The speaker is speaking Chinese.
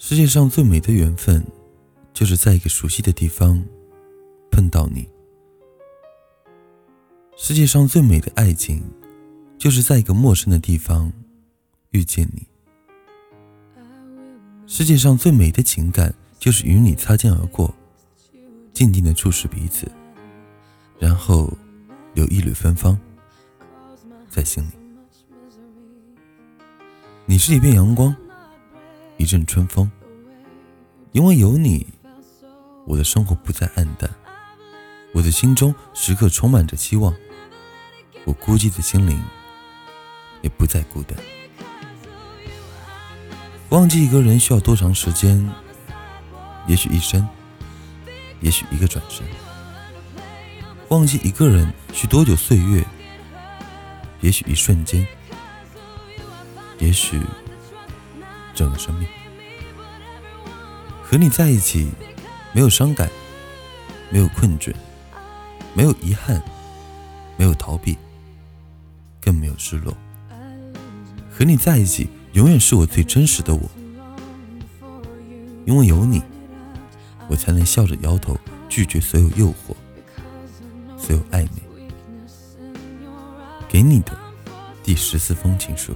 世界上最美的缘分，就是在一个熟悉的地方碰到你；世界上最美的爱情，就是在一个陌生的地方遇见你；世界上最美的情感，就是与你擦肩而过，静静的注视彼此，然后有一缕芬芳在心里。你是一片阳光。一阵春风，因为有你，我的生活不再黯淡，我的心中时刻充满着希望，我孤寂的心灵也不再孤单。忘记一个人需要多长时间？也许一生，也许一个转身。忘记一个人需多久岁月？也许一瞬间，也许。整个生命和你在一起，没有伤感，没有困倦，没有遗憾，没有逃避，更没有失落。和你在一起，永远是我最真实的我，因为有你，我才能笑着摇头，拒绝所有诱惑，所有暧昧。给你的第十四封情书。